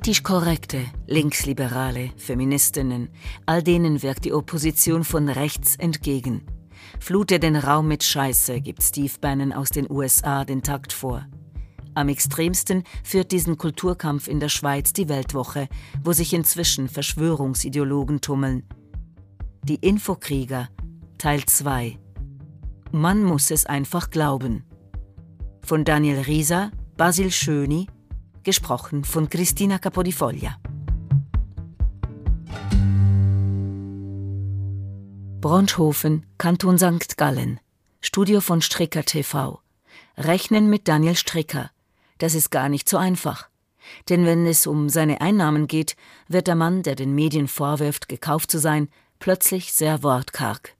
Politisch korrekte, Linksliberale, Feministinnen, all denen wirkt die Opposition von rechts entgegen. Flute den Raum mit Scheiße, gibt Steve Bannon aus den USA den Takt vor. Am extremsten führt diesen Kulturkampf in der Schweiz die Weltwoche, wo sich inzwischen Verschwörungsideologen tummeln. Die Infokrieger, Teil 2. Man muss es einfach glauben. Von Daniel Rieser, Basil Schöni, gesprochen von Christina Capodifoglia. Bronschhofen, Kanton St. Gallen. Studio von Stricker TV. Rechnen mit Daniel Stricker. Das ist gar nicht so einfach. Denn wenn es um seine Einnahmen geht, wird der Mann, der den Medien vorwirft, gekauft zu sein, plötzlich sehr wortkarg.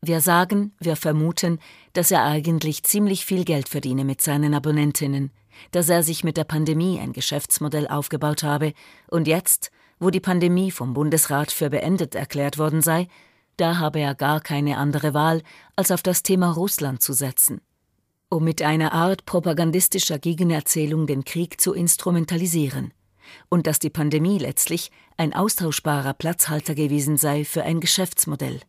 Wir sagen, wir vermuten, dass er eigentlich ziemlich viel Geld verdiene mit seinen Abonnentinnen dass er sich mit der Pandemie ein Geschäftsmodell aufgebaut habe und jetzt, wo die Pandemie vom Bundesrat für beendet erklärt worden sei, da habe er gar keine andere Wahl, als auf das Thema Russland zu setzen, um mit einer Art propagandistischer Gegenerzählung den Krieg zu instrumentalisieren, und dass die Pandemie letztlich ein austauschbarer Platzhalter gewesen sei für ein Geschäftsmodell.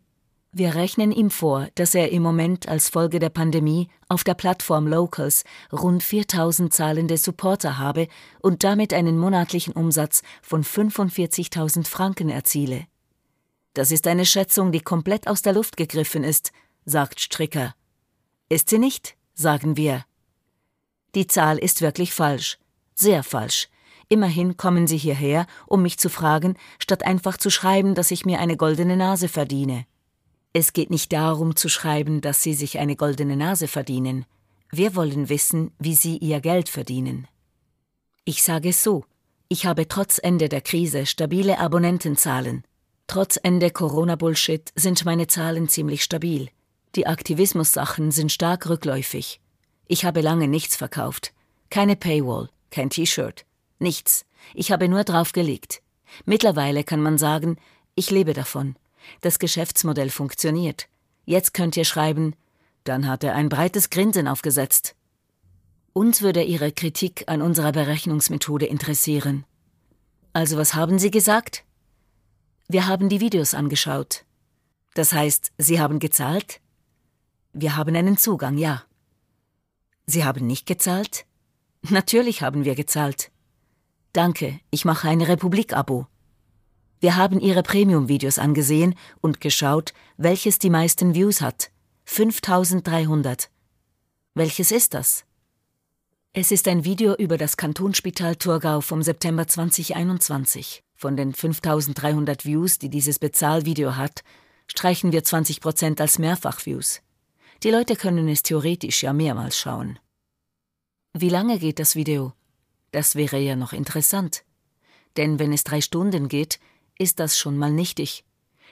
Wir rechnen ihm vor, dass er im Moment als Folge der Pandemie auf der Plattform Locals rund 4000 zahlende Supporter habe und damit einen monatlichen Umsatz von 45.000 Franken erziele. Das ist eine Schätzung, die komplett aus der Luft gegriffen ist, sagt Stricker. Ist sie nicht, sagen wir. Die Zahl ist wirklich falsch, sehr falsch. Immerhin kommen Sie hierher, um mich zu fragen, statt einfach zu schreiben, dass ich mir eine goldene Nase verdiene. Es geht nicht darum zu schreiben, dass Sie sich eine goldene Nase verdienen. Wir wollen wissen, wie Sie Ihr Geld verdienen. Ich sage es so, ich habe trotz Ende der Krise stabile Abonnentenzahlen. Trotz Ende Corona-Bullshit sind meine Zahlen ziemlich stabil. Die Aktivismus-Sachen sind stark rückläufig. Ich habe lange nichts verkauft. Keine Paywall, kein T-Shirt, nichts. Ich habe nur draufgelegt. Mittlerweile kann man sagen, ich lebe davon. Das Geschäftsmodell funktioniert. Jetzt könnt ihr schreiben, dann hat er ein breites Grinsen aufgesetzt. Uns würde Ihre Kritik an unserer Berechnungsmethode interessieren. Also was haben Sie gesagt? Wir haben die Videos angeschaut. Das heißt, Sie haben gezahlt? Wir haben einen Zugang, ja. Sie haben nicht gezahlt? Natürlich haben wir gezahlt. Danke, ich mache ein Republik-Abo. Wir haben ihre Premium-Videos angesehen und geschaut, welches die meisten Views hat. 5300. Welches ist das? Es ist ein Video über das Kantonsspital Thurgau vom September 2021. Von den 5300 Views, die dieses Bezahlvideo hat, streichen wir 20 Prozent als Mehrfachviews. Die Leute können es theoretisch ja mehrmals schauen. Wie lange geht das Video? Das wäre ja noch interessant. Denn wenn es drei Stunden geht, ist das schon mal nichtig.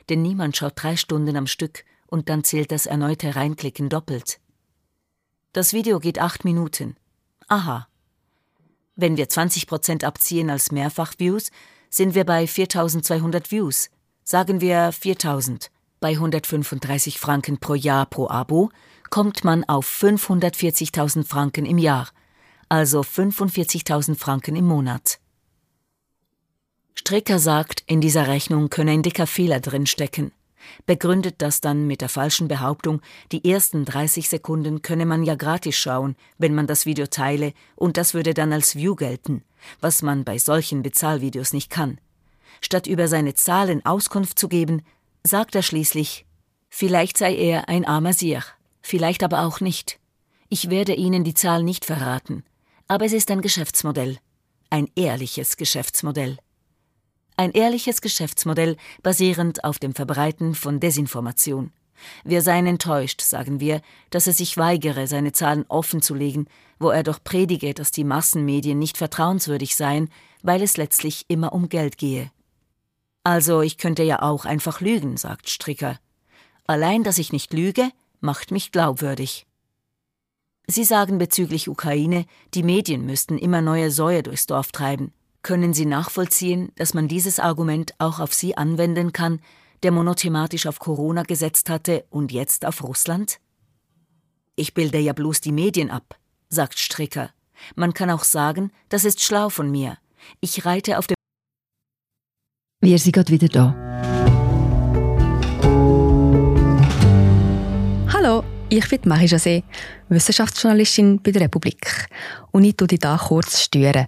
Denn niemand schaut drei Stunden am Stück und dann zählt das erneute Reinklicken doppelt. Das Video geht acht Minuten. Aha. Wenn wir 20 Prozent abziehen als Mehrfach-Views, sind wir bei 4200 Views. Sagen wir 4000. Bei 135 Franken pro Jahr pro Abo kommt man auf 540.000 Franken im Jahr, also 45.000 Franken im Monat. Stricker sagt, in dieser Rechnung könne ein dicker Fehler drinstecken. Begründet das dann mit der falschen Behauptung, die ersten 30 Sekunden könne man ja gratis schauen, wenn man das Video teile, und das würde dann als View gelten, was man bei solchen Bezahlvideos nicht kann. Statt über seine Zahlen Auskunft zu geben, sagt er schließlich, vielleicht sei er ein armer Sier, vielleicht aber auch nicht. Ich werde Ihnen die Zahl nicht verraten, aber es ist ein Geschäftsmodell, ein ehrliches Geschäftsmodell. Ein ehrliches Geschäftsmodell basierend auf dem Verbreiten von Desinformation. Wir seien enttäuscht, sagen wir, dass er sich weigere, seine Zahlen offenzulegen, wo er doch predige, dass die Massenmedien nicht vertrauenswürdig seien, weil es letztlich immer um Geld gehe. Also ich könnte ja auch einfach lügen, sagt Stricker. Allein, dass ich nicht lüge, macht mich glaubwürdig. Sie sagen bezüglich Ukraine, die Medien müssten immer neue Säue durchs Dorf treiben. Können Sie nachvollziehen, dass man dieses Argument auch auf Sie anwenden kann, der monothematisch auf Corona gesetzt hatte und jetzt auf Russland? Ich bilde ja bloß die Medien ab, sagt Stricker. Man kann auch sagen, das ist schlau von mir. Ich reite auf dem. Wir sind gerade wieder da. Hallo, ich bin Marie José, Wissenschaftsjournalistin bei der Republik. Und ich tue dich hier kurz stören.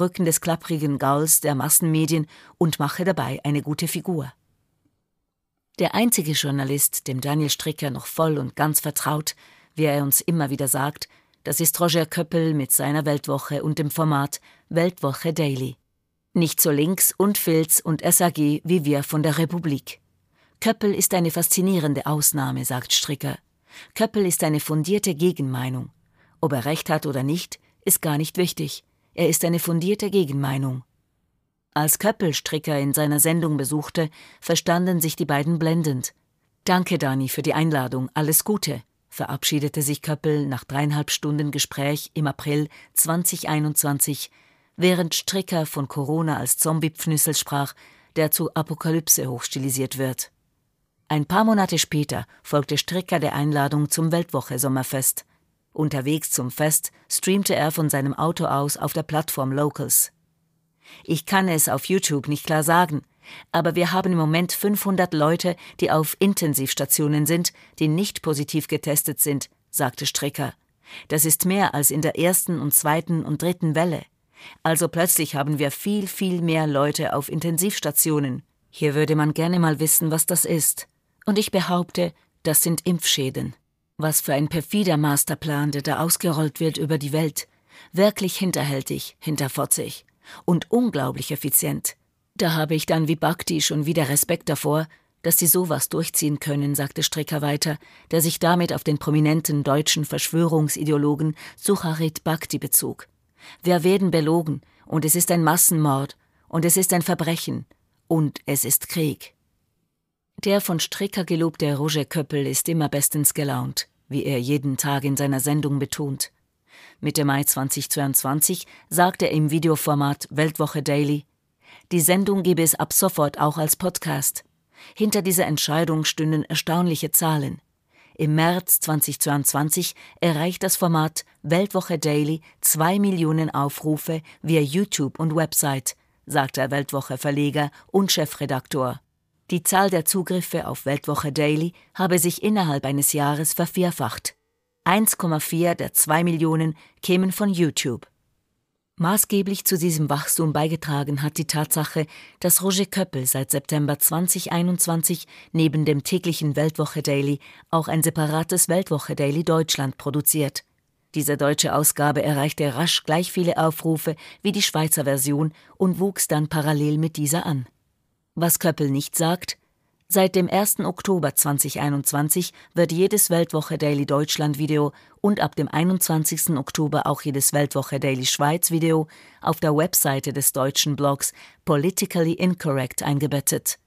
Rücken des klapprigen Gauls der Massenmedien und mache dabei eine gute Figur. Der einzige Journalist, dem Daniel Stricker noch voll und ganz vertraut, wie er uns immer wieder sagt, das ist Roger Köppel mit seiner Weltwoche und dem Format Weltwoche Daily. Nicht so links und Filz und SAG wie wir von der Republik. Köppel ist eine faszinierende Ausnahme, sagt Stricker. Köppel ist eine fundierte Gegenmeinung. Ob er recht hat oder nicht, ist gar nicht wichtig. Er ist eine fundierte Gegenmeinung. Als Köppel Stricker in seiner Sendung besuchte, verstanden sich die beiden blendend. Danke, Dani, für die Einladung. Alles Gute, verabschiedete sich Köppel nach dreieinhalb Stunden Gespräch im April 2021 während Stricker von Corona als Zombie-Pfnüssel sprach, der zu Apokalypse hochstilisiert wird. Ein paar Monate später folgte Stricker der Einladung zum Weltwoche-Sommerfest. Unterwegs zum Fest streamte er von seinem Auto aus auf der Plattform Locals. Ich kann es auf YouTube nicht klar sagen, aber wir haben im Moment 500 Leute, die auf Intensivstationen sind, die nicht positiv getestet sind, sagte Stricker. Das ist mehr als in der ersten und zweiten und dritten Welle. Also plötzlich haben wir viel, viel mehr Leute auf Intensivstationen. Hier würde man gerne mal wissen, was das ist. Und ich behaupte, das sind Impfschäden. Was für ein perfider Masterplan, der da ausgerollt wird über die Welt. Wirklich hinterhältig, hinterfotzig. Und unglaublich effizient. Da habe ich dann wie Bhakti schon wieder Respekt davor, dass sie sowas durchziehen können, sagte Stricker weiter, der sich damit auf den prominenten deutschen Verschwörungsideologen Sucharit Bhakti bezog. Wir werden belogen, und es ist ein Massenmord, und es ist ein Verbrechen, und es ist Krieg. Der von Stricker gelobte Roger Köppel ist immer bestens gelaunt, wie er jeden Tag in seiner Sendung betont. Mitte Mai 2022 sagt er im Videoformat Weltwoche Daily, die Sendung gebe es ab sofort auch als Podcast. Hinter dieser Entscheidung stünden erstaunliche Zahlen. Im März 2022 erreicht das Format Weltwoche Daily zwei Millionen Aufrufe via YouTube und Website, sagt der Weltwoche-Verleger und Chefredaktor. Die Zahl der Zugriffe auf Weltwoche Daily habe sich innerhalb eines Jahres vervierfacht. 1,4 der 2 Millionen kämen von YouTube. Maßgeblich zu diesem Wachstum beigetragen hat die Tatsache, dass Roger Köppel seit September 2021 neben dem täglichen Weltwoche Daily auch ein separates Weltwoche Daily Deutschland produziert. Diese deutsche Ausgabe erreichte rasch gleich viele Aufrufe wie die Schweizer Version und wuchs dann parallel mit dieser an. Was Köppel nicht sagt, Seit dem 1. Oktober 2021 wird jedes Weltwoche Daily Deutschland Video und ab dem 21. Oktober auch jedes Weltwoche Daily Schweiz Video auf der Webseite des deutschen Blogs Politically Incorrect eingebettet.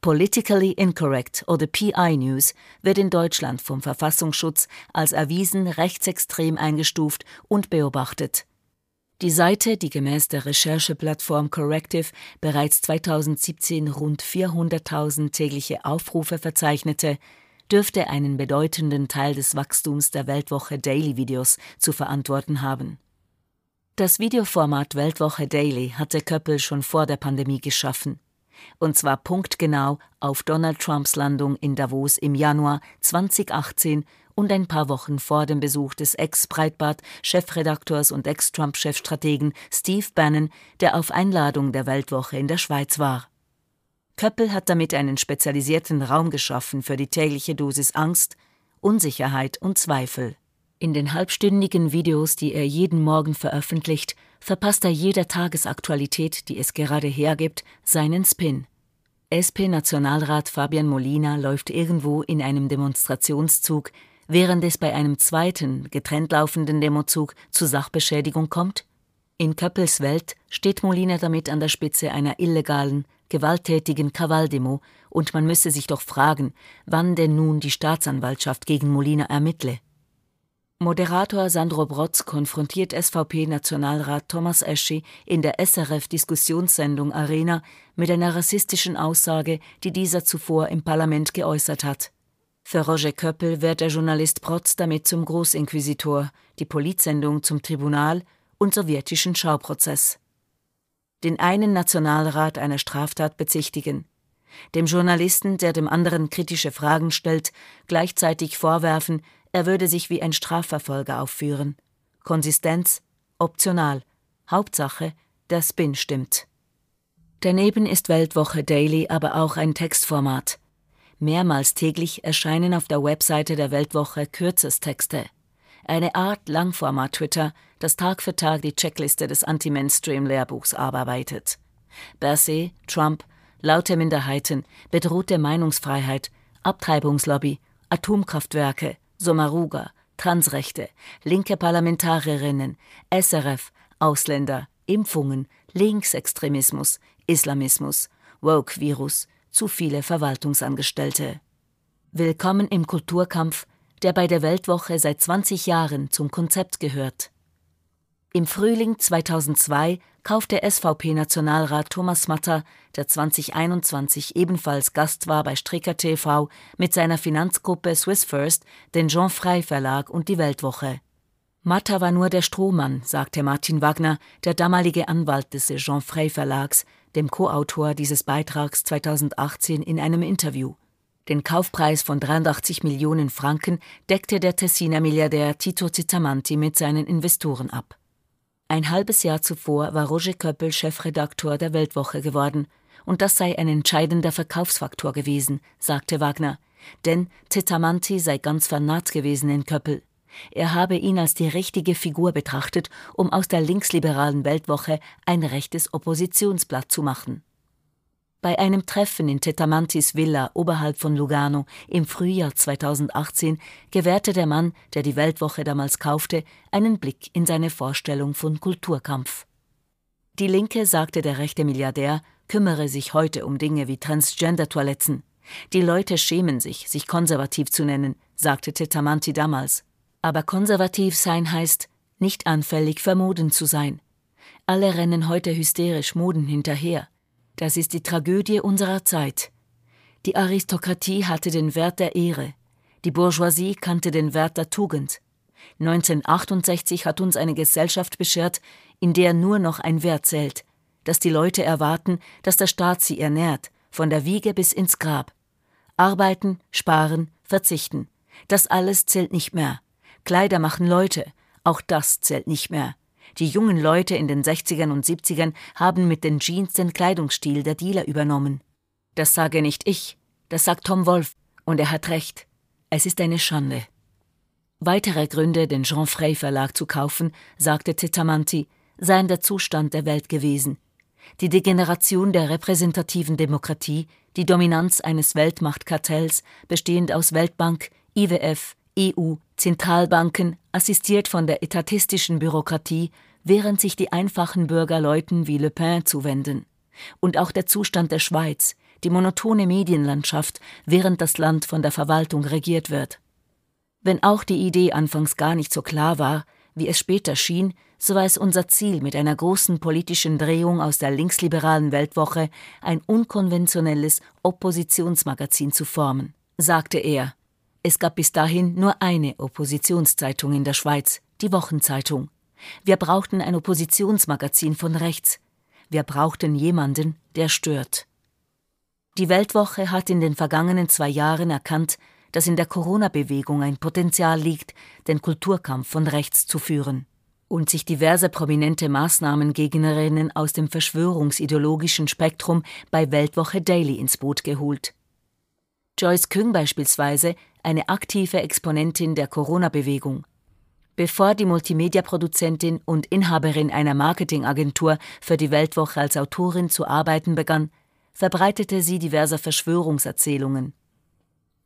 Politically Incorrect oder PI News wird in Deutschland vom Verfassungsschutz als erwiesen rechtsextrem eingestuft und beobachtet. Die Seite, die gemäß der Rechercheplattform Corrective bereits 2017 rund 400.000 tägliche Aufrufe verzeichnete, dürfte einen bedeutenden Teil des Wachstums der Weltwoche Daily Videos zu verantworten haben. Das Videoformat Weltwoche Daily hatte Köppel schon vor der Pandemie geschaffen. Und zwar punktgenau auf Donald Trumps Landung in Davos im Januar 2018 und ein paar Wochen vor dem Besuch des Ex-Breitbart-Chefredakteurs und Ex-Trump-Chefstrategen Steve Bannon, der auf Einladung der Weltwoche in der Schweiz war. Köppel hat damit einen spezialisierten Raum geschaffen für die tägliche Dosis Angst, Unsicherheit und Zweifel. In den halbstündigen Videos, die er jeden Morgen veröffentlicht, verpasst er jeder Tagesaktualität, die es gerade hergibt, seinen Spin. SP-Nationalrat Fabian Molina läuft irgendwo in einem Demonstrationszug, während es bei einem zweiten, getrennt laufenden Demozug zu Sachbeschädigung kommt? In Köppels Welt steht Molina damit an der Spitze einer illegalen, gewalttätigen Krawalldemo, und man müsse sich doch fragen, wann denn nun die Staatsanwaltschaft gegen Molina ermittle. Moderator Sandro Brotz konfrontiert SVP-Nationalrat Thomas Eschi in der SRF-Diskussionssendung Arena mit einer rassistischen Aussage, die dieser zuvor im Parlament geäußert hat. Für Roger Köppel wird der Journalist Brotz damit zum Großinquisitor, die Politsendung zum Tribunal und sowjetischen Schauprozess. Den einen Nationalrat einer Straftat bezichtigen, dem Journalisten, der dem anderen kritische Fragen stellt, gleichzeitig vorwerfen, er würde sich wie ein Strafverfolger aufführen. Konsistenz optional. Hauptsache, der Spin stimmt. Daneben ist Weltwoche Daily aber auch ein Textformat. Mehrmals täglich erscheinen auf der Webseite der Weltwoche Kürzestexte. Eine Art Langformat-Twitter, das Tag für Tag die Checkliste des Anti-Mainstream-Lehrbuchs abarbeitet. Berset, Trump, laute Minderheiten, bedrohte Meinungsfreiheit, Abtreibungslobby, Atomkraftwerke, Sommaruga, Transrechte, linke Parlamentarierinnen, SRF, Ausländer, Impfungen, Linksextremismus, Islamismus, Woke-Virus, zu viele Verwaltungsangestellte. Willkommen im Kulturkampf, der bei der Weltwoche seit 20 Jahren zum Konzept gehört. Im Frühling 2002 kaufte SVP-Nationalrat Thomas Matter, der 2021 ebenfalls Gast war bei Stricker TV, mit seiner Finanzgruppe Swiss First den Jean Frey Verlag und die Weltwoche. Matter war nur der Strohmann, sagte Martin Wagner, der damalige Anwalt des Jean Frey Verlags, dem Co-Autor dieses Beitrags 2018 in einem Interview. Den Kaufpreis von 83 Millionen Franken deckte der Tessiner Milliardär Tito Zittamanti mit seinen Investoren ab. Ein halbes Jahr zuvor war Roger Köppel Chefredaktor der Weltwoche geworden, und das sei ein entscheidender Verkaufsfaktor gewesen, sagte Wagner. Denn Zetamanti sei ganz vernarrt gewesen in Köppel. Er habe ihn als die richtige Figur betrachtet, um aus der linksliberalen Weltwoche ein rechtes Oppositionsblatt zu machen. Bei einem Treffen in Tetamantis Villa oberhalb von Lugano im Frühjahr 2018 gewährte der Mann, der die Weltwoche damals kaufte, einen Blick in seine Vorstellung von Kulturkampf. Die Linke, sagte der rechte Milliardär, kümmere sich heute um Dinge wie Transgender-Toiletten. Die Leute schämen sich, sich konservativ zu nennen, sagte Tetamanti damals. Aber konservativ sein heißt, nicht anfällig für Moden zu sein. Alle rennen heute hysterisch Moden hinterher. Das ist die Tragödie unserer Zeit. Die Aristokratie hatte den Wert der Ehre, die Bourgeoisie kannte den Wert der Tugend. 1968 hat uns eine Gesellschaft beschert, in der nur noch ein Wert zählt, dass die Leute erwarten, dass der Staat sie ernährt, von der Wiege bis ins Grab. Arbeiten, sparen, verzichten. Das alles zählt nicht mehr. Kleider machen Leute, auch das zählt nicht mehr. Die jungen Leute in den 60ern und 70ern haben mit den Jeans den Kleidungsstil der Dealer übernommen. Das sage nicht ich, das sagt Tom Wolf, und er hat recht. Es ist eine Schande. Weitere Gründe, den Jean Frey Verlag zu kaufen, sagte Tetamanti, seien der Zustand der Welt gewesen. Die Degeneration der repräsentativen Demokratie, die Dominanz eines Weltmachtkartells, bestehend aus Weltbank, IWF, EU, Zentralbanken, assistiert von der etatistischen Bürokratie, während sich die einfachen Bürger Leuten wie Le Pen zuwenden. Und auch der Zustand der Schweiz, die monotone Medienlandschaft, während das Land von der Verwaltung regiert wird. Wenn auch die Idee anfangs gar nicht so klar war, wie es später schien, so war es unser Ziel, mit einer großen politischen Drehung aus der linksliberalen Weltwoche ein unkonventionelles Oppositionsmagazin zu formen, sagte er. Es gab bis dahin nur eine Oppositionszeitung in der Schweiz, die Wochenzeitung. Wir brauchten ein Oppositionsmagazin von rechts. Wir brauchten jemanden, der stört. Die Weltwoche hat in den vergangenen zwei Jahren erkannt, dass in der Corona-Bewegung ein Potenzial liegt, den Kulturkampf von rechts zu führen und sich diverse prominente Maßnahmengegnerinnen aus dem verschwörungsideologischen Spektrum bei Weltwoche Daily ins Boot geholt. Joyce Küng beispielsweise, eine aktive Exponentin der Corona-Bewegung. Bevor die Multimedia-Produzentin und Inhaberin einer Marketingagentur für die Weltwoche als Autorin zu arbeiten begann, verbreitete sie diverse Verschwörungserzählungen.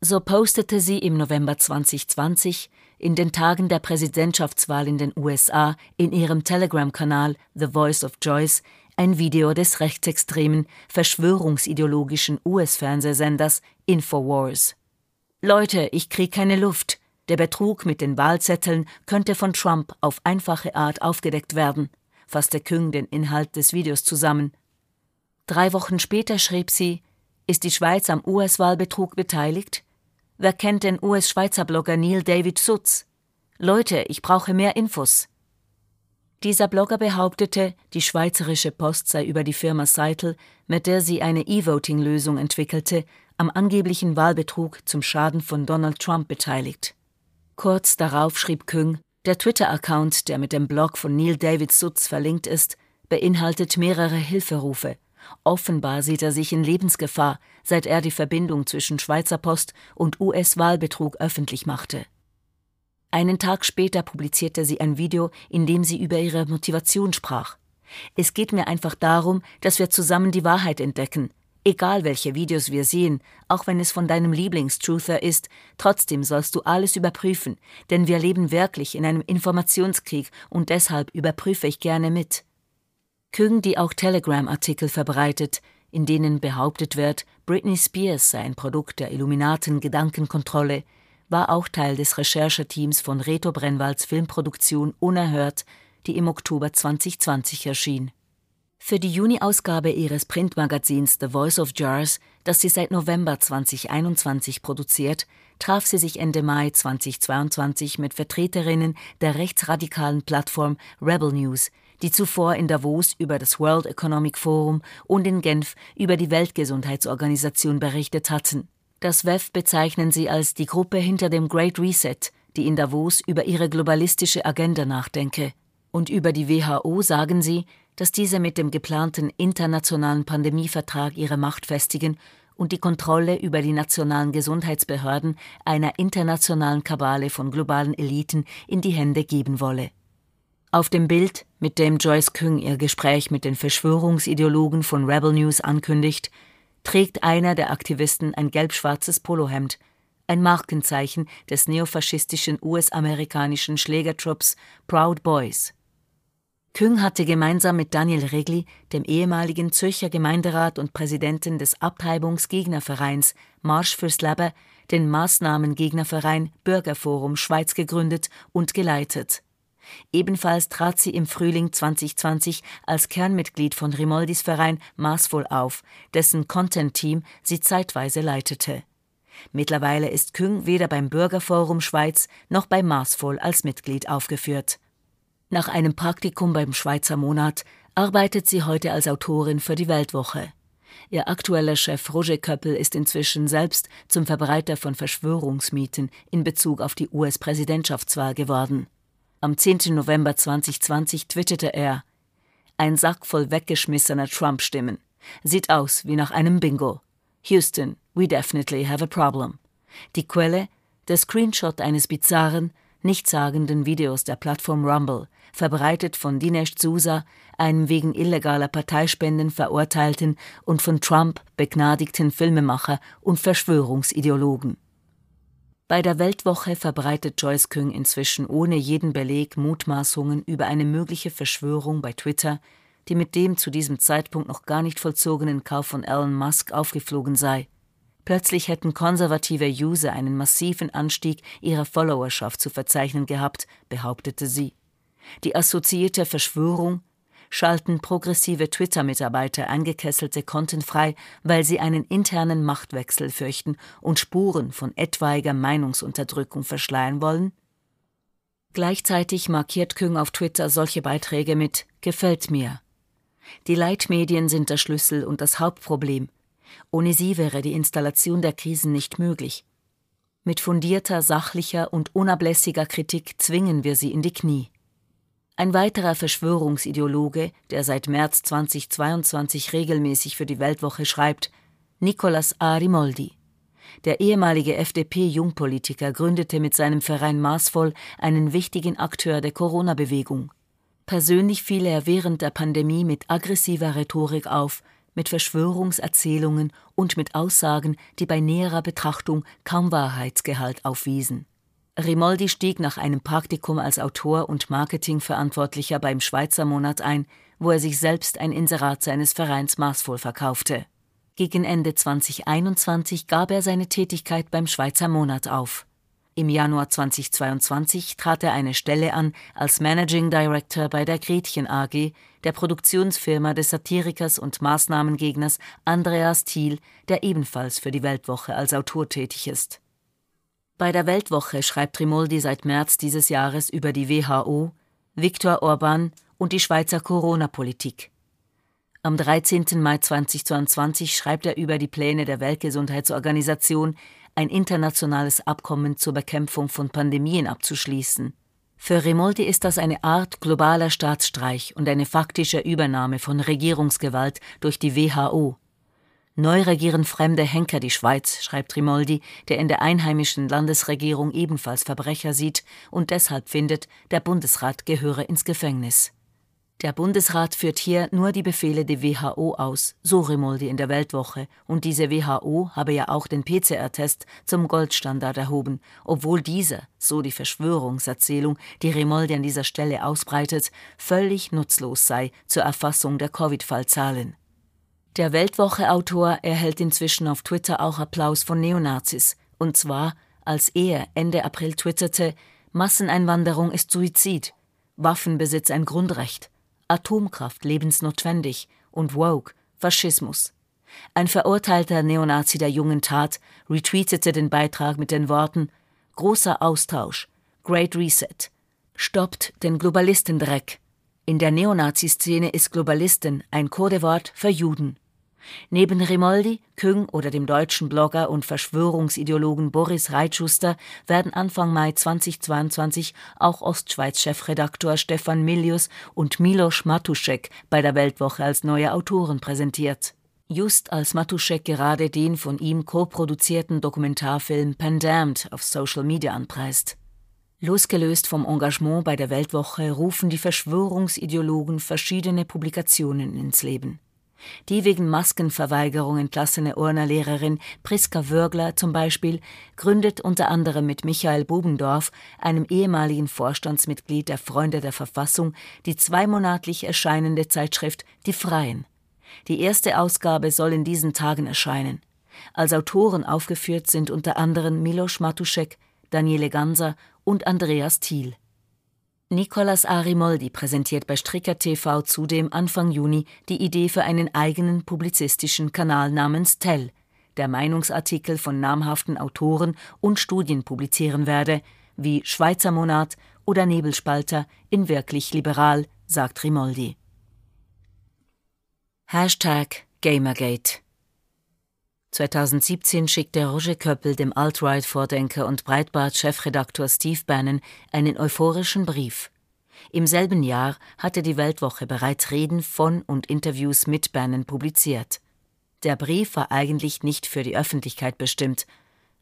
So postete sie im November 2020 in den Tagen der Präsidentschaftswahl in den USA in ihrem Telegram-Kanal The Voice of Joyce ein Video des rechtsextremen, verschwörungsideologischen US-Fernsehsenders Infowars. Leute, ich krieg keine Luft. Der Betrug mit den Wahlzetteln könnte von Trump auf einfache Art aufgedeckt werden, fasste Küng den Inhalt des Videos zusammen. Drei Wochen später schrieb sie, ist die Schweiz am US-Wahlbetrug beteiligt? Wer kennt den US-Schweizer Blogger Neil David Sutz? Leute, ich brauche mehr Infos. Dieser Blogger behauptete, die Schweizerische Post sei über die Firma Seitel, mit der sie eine E-Voting-Lösung entwickelte, am angeblichen Wahlbetrug zum Schaden von Donald Trump beteiligt. Kurz darauf schrieb Küng, der Twitter-Account, der mit dem Blog von Neil David Sutz verlinkt ist, beinhaltet mehrere Hilferufe. Offenbar sieht er sich in Lebensgefahr, seit er die Verbindung zwischen Schweizer Post und US-Wahlbetrug öffentlich machte. Einen Tag später publizierte sie ein Video, in dem sie über ihre Motivation sprach. Es geht mir einfach darum, dass wir zusammen die Wahrheit entdecken. Egal welche Videos wir sehen, auch wenn es von deinem Lieblingstruther ist, trotzdem sollst du alles überprüfen, denn wir leben wirklich in einem Informationskrieg und deshalb überprüfe ich gerne mit. Küng, die auch Telegram-Artikel verbreitet, in denen behauptet wird, Britney Spears sei ein Produkt der Illuminaten Gedankenkontrolle, war auch Teil des Rechercheteams von Reto Brennwalds Filmproduktion Unerhört, die im Oktober 2020 erschien. Für die Juni-Ausgabe ihres Printmagazins The Voice of Jars, das sie seit November 2021 produziert, traf sie sich Ende Mai 2022 mit Vertreterinnen der rechtsradikalen Plattform Rebel News, die zuvor in Davos über das World Economic Forum und in Genf über die Weltgesundheitsorganisation berichtet hatten. Das WEF bezeichnen sie als die Gruppe hinter dem Great Reset, die in Davos über ihre globalistische Agenda nachdenke. Und über die WHO sagen sie, dass diese mit dem geplanten internationalen Pandemievertrag ihre Macht festigen und die Kontrolle über die nationalen Gesundheitsbehörden einer internationalen Kabale von globalen Eliten in die Hände geben wolle. Auf dem Bild, mit dem Joyce Küng ihr Gespräch mit den Verschwörungsideologen von Rebel News ankündigt, trägt einer der Aktivisten ein gelb-schwarzes Polohemd, ein Markenzeichen des neofaschistischen US-amerikanischen Schlägertrupps Proud Boys. Küng hatte gemeinsam mit Daniel Regli, dem ehemaligen Zürcher Gemeinderat und Präsidenten des Abtreibungsgegnervereins Marsch fürs Leben, den Maßnahmengegnerverein Bürgerforum Schweiz gegründet und geleitet. Ebenfalls trat sie im Frühling 2020 als Kernmitglied von Rimoldis Verein Maßvoll auf, dessen Content-Team sie zeitweise leitete. Mittlerweile ist Küng weder beim Bürgerforum Schweiz noch bei Maßvoll als Mitglied aufgeführt. Nach einem Praktikum beim Schweizer Monat arbeitet sie heute als Autorin für die Weltwoche. Ihr aktueller Chef Roger Köppel ist inzwischen selbst zum Verbreiter von Verschwörungsmieten in Bezug auf die US-Präsidentschaftswahl geworden. Am 10. November 2020 twitterte er: Ein Sack voll weggeschmissener Trump-Stimmen. Sieht aus wie nach einem Bingo. Houston, we definitely have a problem. Die Quelle: der Screenshot eines bizarren, nichtssagenden Videos der Plattform Rumble, verbreitet von Dinesh Sousa, einem wegen illegaler Parteispenden verurteilten und von Trump begnadigten Filmemacher und Verschwörungsideologen. Bei der Weltwoche verbreitet Joyce Küng inzwischen ohne jeden Beleg Mutmaßungen über eine mögliche Verschwörung bei Twitter, die mit dem zu diesem Zeitpunkt noch gar nicht vollzogenen Kauf von Elon Musk aufgeflogen sei. Plötzlich hätten konservative User einen massiven Anstieg ihrer Followerschaft zu verzeichnen gehabt, behauptete sie. Die assoziierte Verschwörung schalten progressive Twitter-Mitarbeiter angekesselte Konten frei, weil sie einen internen Machtwechsel fürchten und Spuren von etwaiger Meinungsunterdrückung verschleiern wollen? Gleichzeitig markiert Küng auf Twitter solche Beiträge mit Gefällt mir. Die Leitmedien sind der Schlüssel und das Hauptproblem. Ohne sie wäre die Installation der Krisen nicht möglich. Mit fundierter, sachlicher und unablässiger Kritik zwingen wir sie in die Knie. Ein weiterer Verschwörungsideologe, der seit März 2022 regelmäßig für die Weltwoche schreibt, Nicolas Arimoldi. Der ehemalige FDP-Jungpolitiker gründete mit seinem Verein Maßvoll einen wichtigen Akteur der Corona-Bewegung. Persönlich fiel er während der Pandemie mit aggressiver Rhetorik auf, mit Verschwörungserzählungen und mit Aussagen, die bei näherer Betrachtung kaum Wahrheitsgehalt aufwiesen. Rimoldi stieg nach einem Praktikum als Autor und Marketingverantwortlicher beim Schweizer Monat ein, wo er sich selbst ein Inserat seines Vereins maßvoll verkaufte. Gegen Ende 2021 gab er seine Tätigkeit beim Schweizer Monat auf. Im Januar 2022 trat er eine Stelle an als Managing Director bei der Gretchen AG, der Produktionsfirma des Satirikers und Maßnahmengegners Andreas Thiel, der ebenfalls für die Weltwoche als Autor tätig ist. Bei der Weltwoche schreibt Trimoldi seit März dieses Jahres über die WHO, Viktor Orban und die Schweizer Corona-Politik. Am 13. Mai 2022 schreibt er über die Pläne der Weltgesundheitsorganisation, ein internationales Abkommen zur Bekämpfung von Pandemien abzuschließen. Für Remoldi ist das eine Art globaler Staatsstreich und eine faktische Übernahme von Regierungsgewalt durch die WHO. Neu regieren fremde Henker die Schweiz, schreibt Rimoldi, der in der einheimischen Landesregierung ebenfalls Verbrecher sieht und deshalb findet, der Bundesrat gehöre ins Gefängnis. Der Bundesrat führt hier nur die Befehle der WHO aus, so Rimoldi in der Weltwoche, und diese WHO habe ja auch den PCR-Test zum Goldstandard erhoben, obwohl dieser, so die Verschwörungserzählung, die Rimoldi an dieser Stelle ausbreitet, völlig nutzlos sei zur Erfassung der Covid-Fallzahlen. Der Weltwoche-Autor erhält inzwischen auf Twitter auch Applaus von Neonazis, und zwar, als er Ende April twitterte, Masseneinwanderung ist Suizid, Waffenbesitz ein Grundrecht, Atomkraft lebensnotwendig und Woke, Faschismus. Ein verurteilter Neonazi der jungen Tat retweetete den Beitrag mit den Worten Großer Austausch, Great Reset, stoppt den Globalistendreck. In der Neonazi-Szene ist Globalisten ein Codewort für Juden. Neben Rimoldi, Küng oder dem deutschen Blogger und Verschwörungsideologen Boris Reitschuster werden Anfang Mai 2022 auch Ostschweiz-Chefredaktor Stefan Milius und Milos Matuszek bei der Weltwoche als neue Autoren präsentiert. Just als Matuszek gerade den von ihm co-produzierten Dokumentarfilm Pandemd auf Social Media anpreist. Losgelöst vom Engagement bei der Weltwoche rufen die Verschwörungsideologen verschiedene Publikationen ins Leben. Die wegen Maskenverweigerung entlassene Urnerlehrerin Priska Würgler zum Beispiel gründet unter anderem mit Michael Bubendorf, einem ehemaligen Vorstandsmitglied der Freunde der Verfassung, die zweimonatlich erscheinende Zeitschrift Die Freien. Die erste Ausgabe soll in diesen Tagen erscheinen. Als Autoren aufgeführt sind unter anderem Milos Matuszek, Daniele Ganser und Andreas Thiel. Nicolas Arimoldi präsentiert bei Stricker TV zudem Anfang Juni die Idee für einen eigenen publizistischen Kanal namens Tell, der Meinungsartikel von namhaften Autoren und Studien publizieren werde, wie Schweizer Monat oder Nebelspalter in wirklich liberal, sagt Rimoldi. Hashtag Gamergate 2017 schickte Roger Köppel dem Alt-Right-Vordenker und Breitbart-Chefredaktor Steve Bannon einen euphorischen Brief. Im selben Jahr hatte die Weltwoche bereits Reden von und Interviews mit Bannon publiziert. Der Brief war eigentlich nicht für die Öffentlichkeit bestimmt,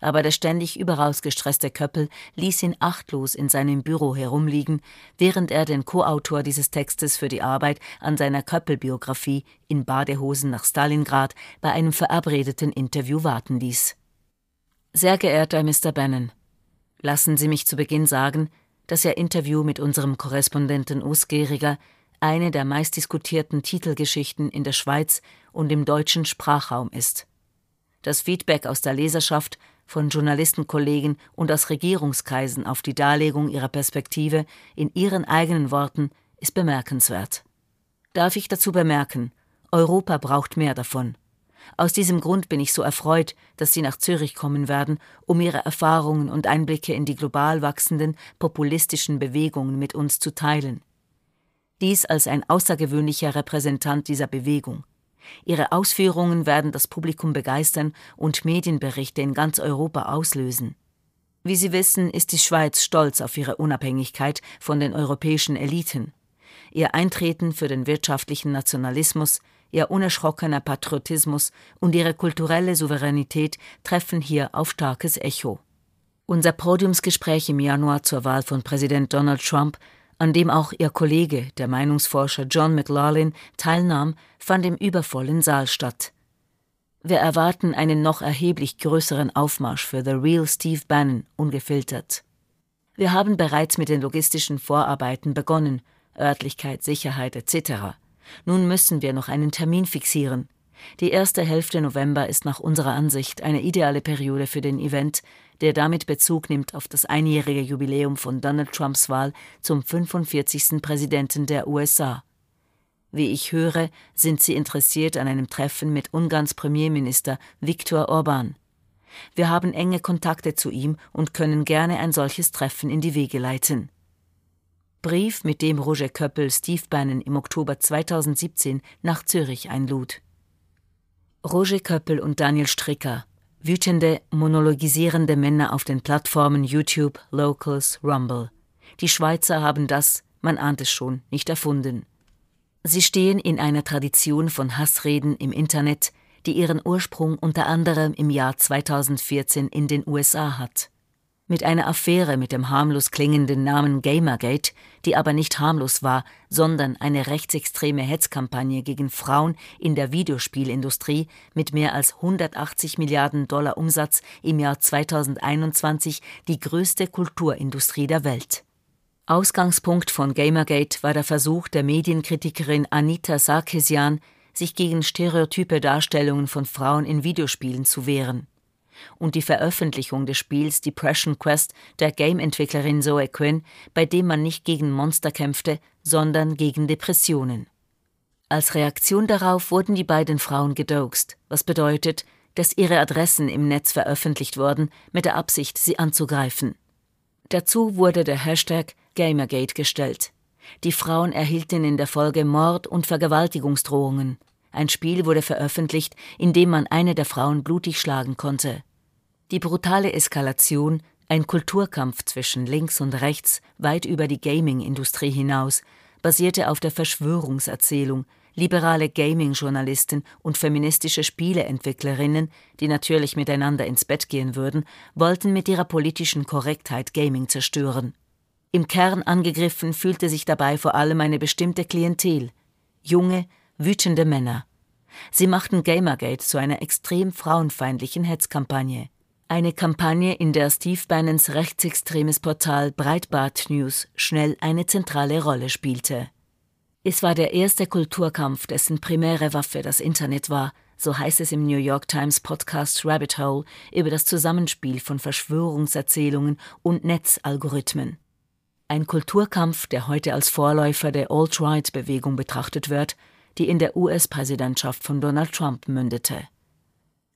aber der ständig überaus gestresste Köppel ließ ihn achtlos in seinem Büro herumliegen, während er den Co-Autor dieses Textes für die Arbeit an seiner Köppel-Biografie in Badehosen nach Stalingrad bei einem verabredeten Interview warten ließ. Sehr geehrter Mr. Bannon, lassen Sie mich zu Beginn sagen, dass Ihr Interview mit unserem Korrespondenten Urs Gehriger eine der meistdiskutierten Titelgeschichten in der Schweiz und im deutschen Sprachraum ist. Das Feedback aus der Leserschaft von Journalistenkollegen und aus Regierungskreisen auf die Darlegung ihrer Perspektive in ihren eigenen Worten ist bemerkenswert. Darf ich dazu bemerken, Europa braucht mehr davon. Aus diesem Grund bin ich so erfreut, dass Sie nach Zürich kommen werden, um Ihre Erfahrungen und Einblicke in die global wachsenden populistischen Bewegungen mit uns zu teilen. Dies als ein außergewöhnlicher Repräsentant dieser Bewegung. Ihre Ausführungen werden das Publikum begeistern und Medienberichte in ganz Europa auslösen. Wie Sie wissen, ist die Schweiz stolz auf ihre Unabhängigkeit von den europäischen Eliten. Ihr Eintreten für den wirtschaftlichen Nationalismus, ihr unerschrockener Patriotismus und ihre kulturelle Souveränität treffen hier auf starkes Echo. Unser Podiumsgespräch im Januar zur Wahl von Präsident Donald Trump, an dem auch ihr Kollege, der Meinungsforscher John McLaughlin, teilnahm, fand im übervollen Saal statt. Wir erwarten einen noch erheblich größeren Aufmarsch für The Real Steve Bannon, ungefiltert. Wir haben bereits mit den logistischen Vorarbeiten begonnen, Örtlichkeit, Sicherheit etc. Nun müssen wir noch einen Termin fixieren. Die erste Hälfte November ist nach unserer Ansicht eine ideale Periode für den Event, der damit Bezug nimmt auf das einjährige Jubiläum von Donald Trumps Wahl zum 45. Präsidenten der USA. Wie ich höre, sind Sie interessiert an einem Treffen mit Ungarns Premierminister Viktor Orban. Wir haben enge Kontakte zu ihm und können gerne ein solches Treffen in die Wege leiten. Brief, mit dem Roger Köppel Steve Bannon im Oktober 2017 nach Zürich einlud. Roger Köppel und Daniel Stricker, wütende, monologisierende Männer auf den Plattformen YouTube, Locals, Rumble. Die Schweizer haben das, man ahnt es schon, nicht erfunden. Sie stehen in einer Tradition von Hassreden im Internet, die ihren Ursprung unter anderem im Jahr 2014 in den USA hat mit einer Affäre mit dem harmlos klingenden Namen Gamergate, die aber nicht harmlos war, sondern eine rechtsextreme Hetzkampagne gegen Frauen in der Videospielindustrie mit mehr als 180 Milliarden Dollar Umsatz im Jahr 2021 die größte Kulturindustrie der Welt. Ausgangspunkt von Gamergate war der Versuch der Medienkritikerin Anita Sarkeesian, sich gegen stereotype Darstellungen von Frauen in Videospielen zu wehren und die Veröffentlichung des Spiels Depression Quest der Game-Entwicklerin Zoe Quinn, bei dem man nicht gegen Monster kämpfte, sondern gegen Depressionen. Als Reaktion darauf wurden die beiden Frauen gedoxt, was bedeutet, dass ihre Adressen im Netz veröffentlicht wurden, mit der Absicht, sie anzugreifen. Dazu wurde der Hashtag Gamergate gestellt. Die Frauen erhielten in der Folge Mord- und Vergewaltigungsdrohungen. Ein Spiel wurde veröffentlicht, in dem man eine der Frauen blutig schlagen konnte. Die brutale Eskalation, ein Kulturkampf zwischen links und rechts, weit über die Gaming-Industrie hinaus, basierte auf der Verschwörungserzählung, liberale Gaming-Journalisten und feministische Spieleentwicklerinnen, die natürlich miteinander ins Bett gehen würden, wollten mit ihrer politischen Korrektheit Gaming zerstören. Im Kern angegriffen fühlte sich dabei vor allem eine bestimmte Klientel. Junge, wütende Männer. Sie machten Gamergate zu einer extrem frauenfeindlichen Hetzkampagne. Eine Kampagne, in der Steve Bannons rechtsextremes Portal Breitbart News schnell eine zentrale Rolle spielte. Es war der erste Kulturkampf, dessen primäre Waffe das Internet war, so heißt es im New York Times Podcast Rabbit Hole über das Zusammenspiel von Verschwörungserzählungen und Netzalgorithmen. Ein Kulturkampf, der heute als Vorläufer der Alt-Right-Bewegung betrachtet wird, die in der US-Präsidentschaft von Donald Trump mündete.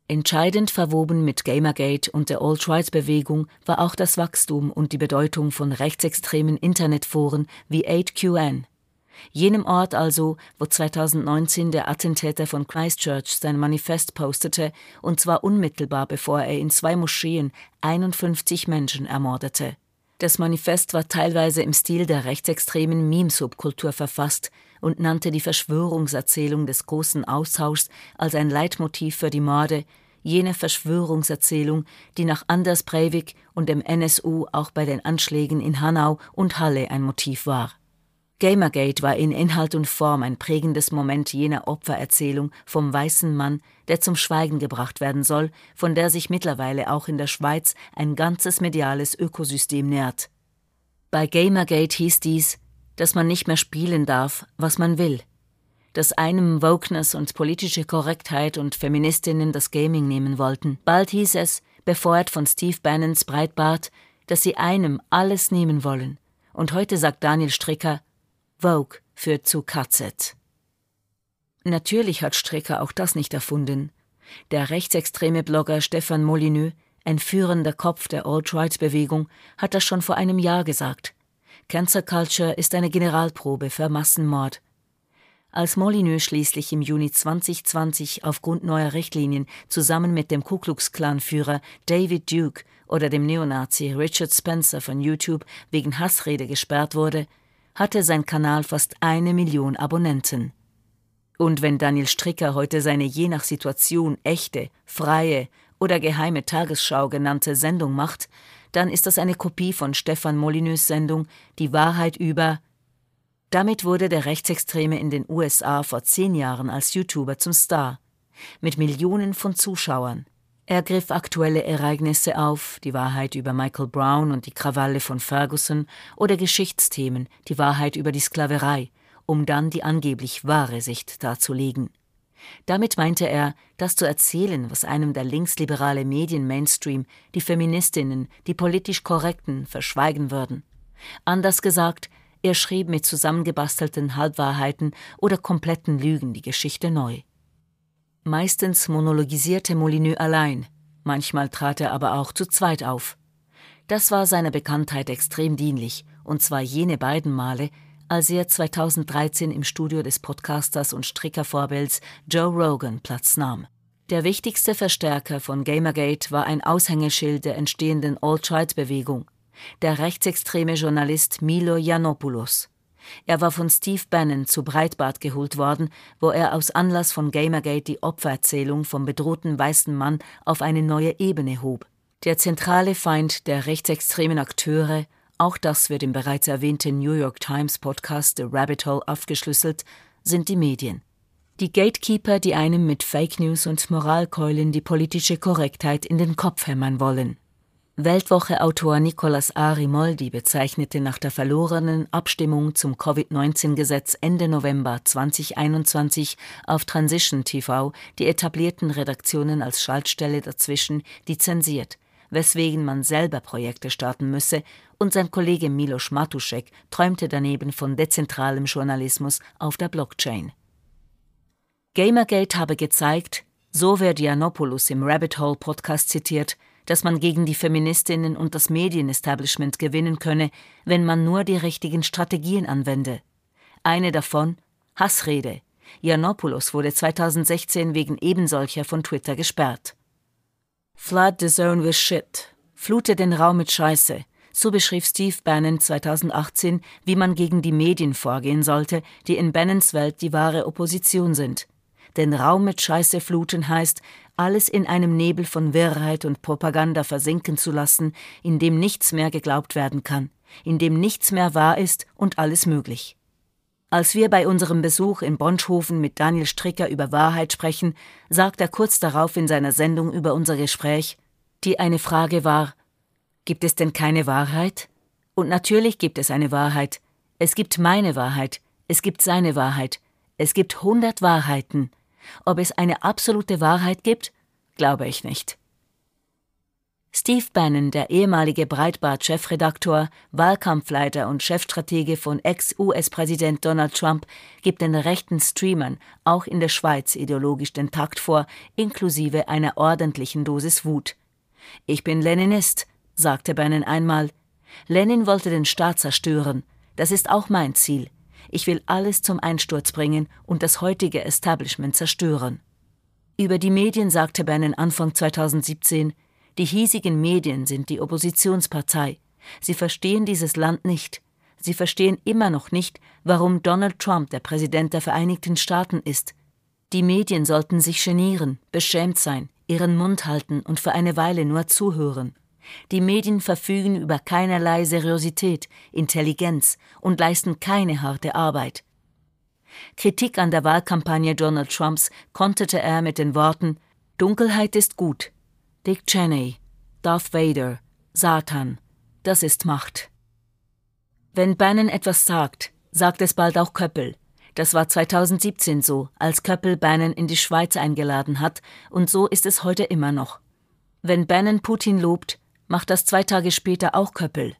Entscheidend verwoben mit Gamergate und der Alt-Right-Bewegung war auch das Wachstum und die Bedeutung von rechtsextremen Internetforen wie 8QN. Jenem Ort also, wo 2019 der Attentäter von Christchurch sein Manifest postete, und zwar unmittelbar bevor er in zwei Moscheen 51 Menschen ermordete. Das Manifest war teilweise im Stil der rechtsextremen Meme-Subkultur verfasst und nannte die Verschwörungserzählung des großen Austauschs als ein Leitmotiv für die Morde, jene Verschwörungserzählung, die nach Anders Breivik und dem NSU auch bei den Anschlägen in Hanau und Halle ein Motiv war. Gamergate war in Inhalt und Form ein prägendes Moment jener Opfererzählung vom weißen Mann, der zum Schweigen gebracht werden soll, von der sich mittlerweile auch in der Schweiz ein ganzes mediales Ökosystem nährt. Bei Gamergate hieß dies, dass man nicht mehr spielen darf, was man will, dass einem Wokeness und politische Korrektheit und Feministinnen das Gaming nehmen wollten. Bald hieß es, befeuert von Steve Bannons Breitbart, dass sie einem alles nehmen wollen. Und heute sagt Daniel Stricker, Vogue führt zu KZ. Natürlich hat Strecker auch das nicht erfunden. Der rechtsextreme Blogger Stefan Molyneux, ein führender Kopf der Alt-Right-Bewegung, hat das schon vor einem Jahr gesagt. Cancer Culture ist eine Generalprobe für Massenmord. Als Molyneux schließlich im Juni 2020 aufgrund neuer Richtlinien zusammen mit dem Ku Klux Klan-Führer David Duke oder dem Neonazi Richard Spencer von YouTube wegen Hassrede gesperrt wurde, hatte sein Kanal fast eine Million Abonnenten. Und wenn Daniel Stricker heute seine je nach Situation echte, freie oder geheime Tagesschau genannte Sendung macht, dann ist das eine Kopie von Stefan Molyneux Sendung Die Wahrheit über damit wurde der Rechtsextreme in den USA vor zehn Jahren als YouTuber zum Star. Mit Millionen von Zuschauern. Er griff aktuelle Ereignisse auf, die Wahrheit über Michael Brown und die Krawalle von Ferguson oder Geschichtsthemen, die Wahrheit über die Sklaverei, um dann die angeblich wahre Sicht darzulegen. Damit meinte er, das zu erzählen, was einem der linksliberale Medien-Mainstream, die Feministinnen, die politisch Korrekten verschweigen würden. Anders gesagt, er schrieb mit zusammengebastelten Halbwahrheiten oder kompletten Lügen die Geschichte neu. Meistens monologisierte Molyneux allein, manchmal trat er aber auch zu zweit auf. Das war seiner Bekanntheit extrem dienlich, und zwar jene beiden Male, als er 2013 im Studio des Podcasters und Strickervorbilds Joe Rogan Platz nahm. Der wichtigste Verstärker von Gamergate war ein Aushängeschild der entstehenden Alt-Right-Bewegung, der rechtsextreme Journalist Milo Yiannopoulos. Er war von Steve Bannon zu Breitbart geholt worden, wo er aus Anlass von Gamergate die Opfererzählung vom bedrohten weißen Mann auf eine neue Ebene hob. Der zentrale Feind der rechtsextremen Akteure, auch das wird im bereits erwähnten New York Times Podcast The Rabbit Hole aufgeschlüsselt, sind die Medien. Die Gatekeeper, die einem mit Fake News und Moralkeulen die politische Korrektheit in den Kopf hämmern wollen. Weltwoche-Autor Nicolas Arimoldi bezeichnete nach der verlorenen Abstimmung zum Covid-19-Gesetz Ende November 2021 auf Transition TV die etablierten Redaktionen als Schaltstelle dazwischen, die zensiert, weswegen man selber Projekte starten müsse, und sein Kollege Milos Matuszek träumte daneben von dezentralem Journalismus auf der Blockchain. Gamergate habe gezeigt, so wird Janopoulos im Rabbit Hole Podcast zitiert, dass man gegen die Feministinnen und das Medienestablishment gewinnen könne, wenn man nur die richtigen Strategien anwende. Eine davon Hassrede. Janopoulos wurde 2016 wegen ebensolcher von Twitter gesperrt. Flood the zone with shit. Flute den Raum mit Scheiße. So beschrieb Steve Bannon 2018, wie man gegen die Medien vorgehen sollte, die in Bannons Welt die wahre Opposition sind. Den Raum mit Scheiße fluten heißt, alles in einem Nebel von Wirrheit und Propaganda versinken zu lassen, in dem nichts mehr geglaubt werden kann, in dem nichts mehr wahr ist und alles möglich. Als wir bei unserem Besuch in Bonschhofen mit Daniel Stricker über Wahrheit sprechen, sagt er kurz darauf in seiner Sendung über unser Gespräch, die eine Frage war, gibt es denn keine Wahrheit? Und natürlich gibt es eine Wahrheit. Es gibt meine Wahrheit, es gibt seine Wahrheit, es gibt hundert Wahrheiten, ob es eine absolute Wahrheit gibt, glaube ich nicht. Steve Bannon, der ehemalige Breitbart-Chefredaktor, Wahlkampfleiter und Chefstratege von Ex-US-Präsident Donald Trump, gibt den rechten Streamern auch in der Schweiz ideologisch den Takt vor, inklusive einer ordentlichen Dosis Wut. Ich bin Leninist, sagte Bannon einmal. Lenin wollte den Staat zerstören. Das ist auch mein Ziel. Ich will alles zum Einsturz bringen und das heutige Establishment zerstören. Über die Medien sagte Bannon Anfang 2017, die hiesigen Medien sind die Oppositionspartei. Sie verstehen dieses Land nicht. Sie verstehen immer noch nicht, warum Donald Trump der Präsident der Vereinigten Staaten ist. Die Medien sollten sich genieren, beschämt sein, ihren Mund halten und für eine Weile nur zuhören. Die Medien verfügen über keinerlei Seriosität, Intelligenz und leisten keine harte Arbeit. Kritik an der Wahlkampagne Donald Trumps konterte er mit den Worten Dunkelheit ist gut. Dick Cheney, Darth Vader, Satan, das ist Macht. Wenn Bannon etwas sagt, sagt es bald auch Köppel. Das war 2017 so, als Köppel Bannon in die Schweiz eingeladen hat, und so ist es heute immer noch. Wenn Bannon Putin lobt, macht das zwei Tage später auch Köppel.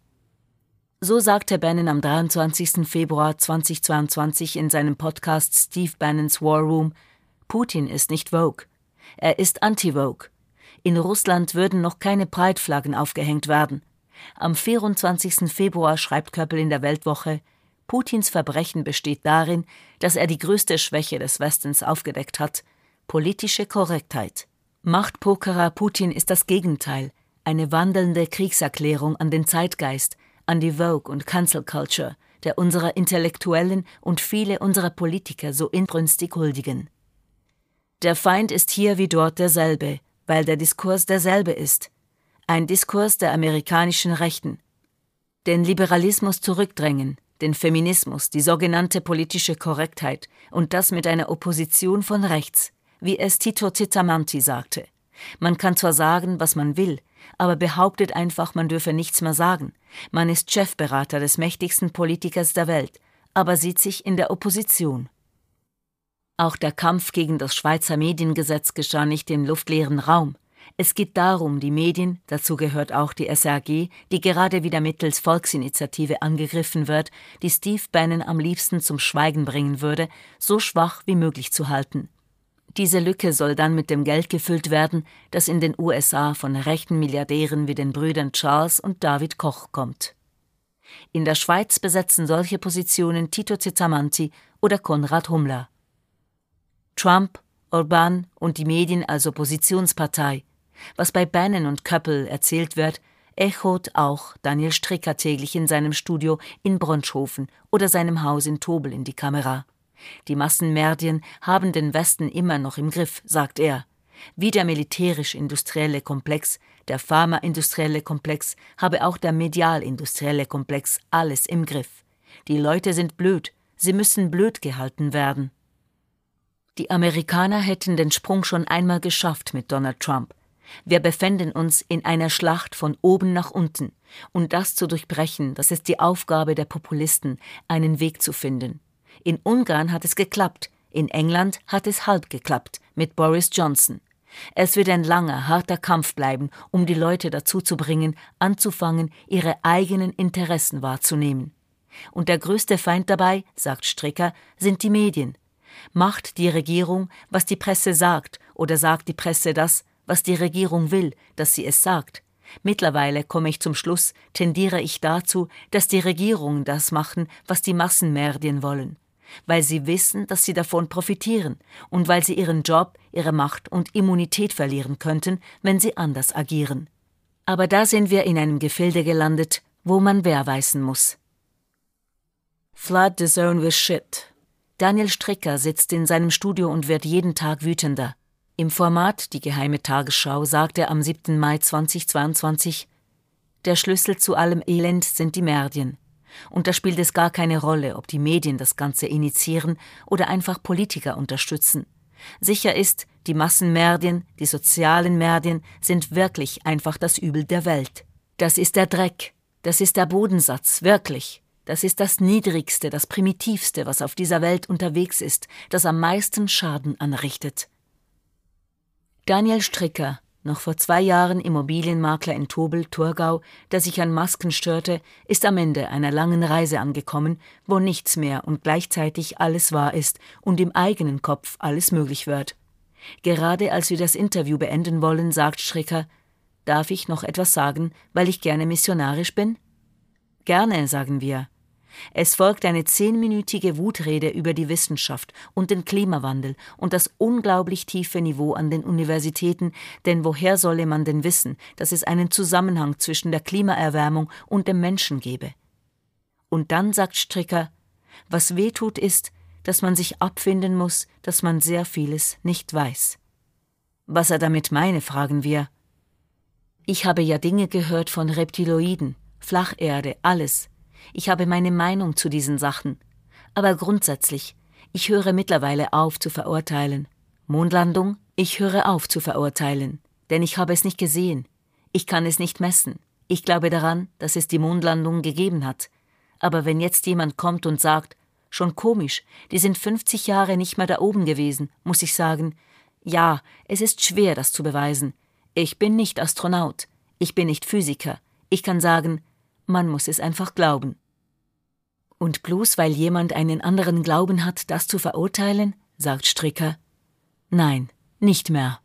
So sagte Bannon am 23. Februar 2022 in seinem Podcast Steve Bannons War Room, Putin ist nicht Vogue. Er ist anti-Vogue. In Russland würden noch keine Breitflaggen aufgehängt werden. Am 24. Februar schreibt Köppel in der Weltwoche, Putins Verbrechen besteht darin, dass er die größte Schwäche des Westens aufgedeckt hat, politische Korrektheit. Machtpokerer Putin ist das Gegenteil, eine wandelnde Kriegserklärung an den Zeitgeist, an die Vogue und Cancel Culture, der unserer Intellektuellen und viele unserer Politiker so inbrünstig huldigen. Der Feind ist hier wie dort derselbe, weil der Diskurs derselbe ist. Ein Diskurs der amerikanischen Rechten. Den Liberalismus zurückdrängen, den Feminismus, die sogenannte politische Korrektheit und das mit einer Opposition von rechts, wie es Tito Titamanti sagte. Man kann zwar sagen, was man will, aber behauptet einfach, man dürfe nichts mehr sagen. Man ist Chefberater des mächtigsten Politikers der Welt, aber sieht sich in der Opposition. Auch der Kampf gegen das Schweizer Mediengesetz geschah nicht im luftleeren Raum. Es geht darum, die Medien, dazu gehört auch die SRG, die gerade wieder mittels Volksinitiative angegriffen wird, die Steve Bannon am liebsten zum Schweigen bringen würde, so schwach wie möglich zu halten. Diese Lücke soll dann mit dem Geld gefüllt werden, das in den USA von rechten Milliardären wie den Brüdern Charles und David Koch kommt. In der Schweiz besetzen solche Positionen Tito Citamanti oder Konrad Hummler. Trump, Orban und die Medien als Oppositionspartei. Was bei Bannon und Köppel erzählt wird, echot auch Daniel Stricker täglich in seinem Studio in Bronschhofen oder seinem Haus in Tobel in die Kamera. Die Massenmerdien haben den Westen immer noch im Griff, sagt er. Wie der militärisch-industrielle Komplex, der pharmaindustrielle Komplex, habe auch der medial-industrielle Komplex alles im Griff. Die Leute sind blöd, sie müssen blöd gehalten werden. Die Amerikaner hätten den Sprung schon einmal geschafft mit Donald Trump. Wir befänden uns in einer Schlacht von oben nach unten, und das zu durchbrechen, das ist die Aufgabe der Populisten, einen Weg zu finden. In Ungarn hat es geklappt, in England hat es halb geklappt mit Boris Johnson. Es wird ein langer, harter Kampf bleiben, um die Leute dazu zu bringen, anzufangen, ihre eigenen Interessen wahrzunehmen. Und der größte Feind dabei, sagt Stricker, sind die Medien, Macht die Regierung, was die Presse sagt, oder sagt die Presse das, was die Regierung will, dass sie es sagt? Mittlerweile komme ich zum Schluss, tendiere ich dazu, dass die Regierungen das machen, was die Massenmerdien wollen, weil sie wissen, dass sie davon profitieren und weil sie ihren Job, ihre Macht und Immunität verlieren könnten, wenn sie anders agieren. Aber da sind wir in einem Gefilde gelandet, wo man wer weißen muss. Flood the zone with shit, Daniel Stricker sitzt in seinem Studio und wird jeden Tag wütender. Im Format Die geheime Tagesschau sagt er am 7. Mai 2022, der Schlüssel zu allem Elend sind die Merdien. Und da spielt es gar keine Rolle, ob die Medien das Ganze initiieren oder einfach Politiker unterstützen. Sicher ist, die Massenmerdien, die sozialen Merdien sind wirklich einfach das Übel der Welt. Das ist der Dreck, das ist der Bodensatz, wirklich. Das ist das Niedrigste, das Primitivste, was auf dieser Welt unterwegs ist, das am meisten Schaden anrichtet. Daniel Stricker, noch vor zwei Jahren Immobilienmakler in Tobel, Thurgau, der sich an Masken störte, ist am Ende einer langen Reise angekommen, wo nichts mehr und gleichzeitig alles wahr ist und im eigenen Kopf alles möglich wird. Gerade als wir das Interview beenden wollen, sagt Stricker, Darf ich noch etwas sagen, weil ich gerne missionarisch bin? Gerne, sagen wir. Es folgt eine zehnminütige Wutrede über die Wissenschaft und den Klimawandel und das unglaublich tiefe Niveau an den Universitäten, denn woher solle man denn wissen, dass es einen Zusammenhang zwischen der Klimaerwärmung und dem Menschen gebe? Und dann sagt Stricker, was weh tut ist, dass man sich abfinden muss, dass man sehr vieles nicht weiß. Was er damit meine, fragen wir. Ich habe ja Dinge gehört von Reptiloiden, Flacherde, alles. Ich habe meine Meinung zu diesen Sachen. Aber grundsätzlich, ich höre mittlerweile auf zu verurteilen. Mondlandung, ich höre auf zu verurteilen. Denn ich habe es nicht gesehen. Ich kann es nicht messen. Ich glaube daran, dass es die Mondlandung gegeben hat. Aber wenn jetzt jemand kommt und sagt, schon komisch, die sind 50 Jahre nicht mehr da oben gewesen, muss ich sagen, ja, es ist schwer, das zu beweisen. Ich bin nicht Astronaut. Ich bin nicht Physiker. Ich kann sagen, man muss es einfach glauben. Und bloß weil jemand einen anderen Glauben hat, das zu verurteilen, sagt Stricker, nein, nicht mehr.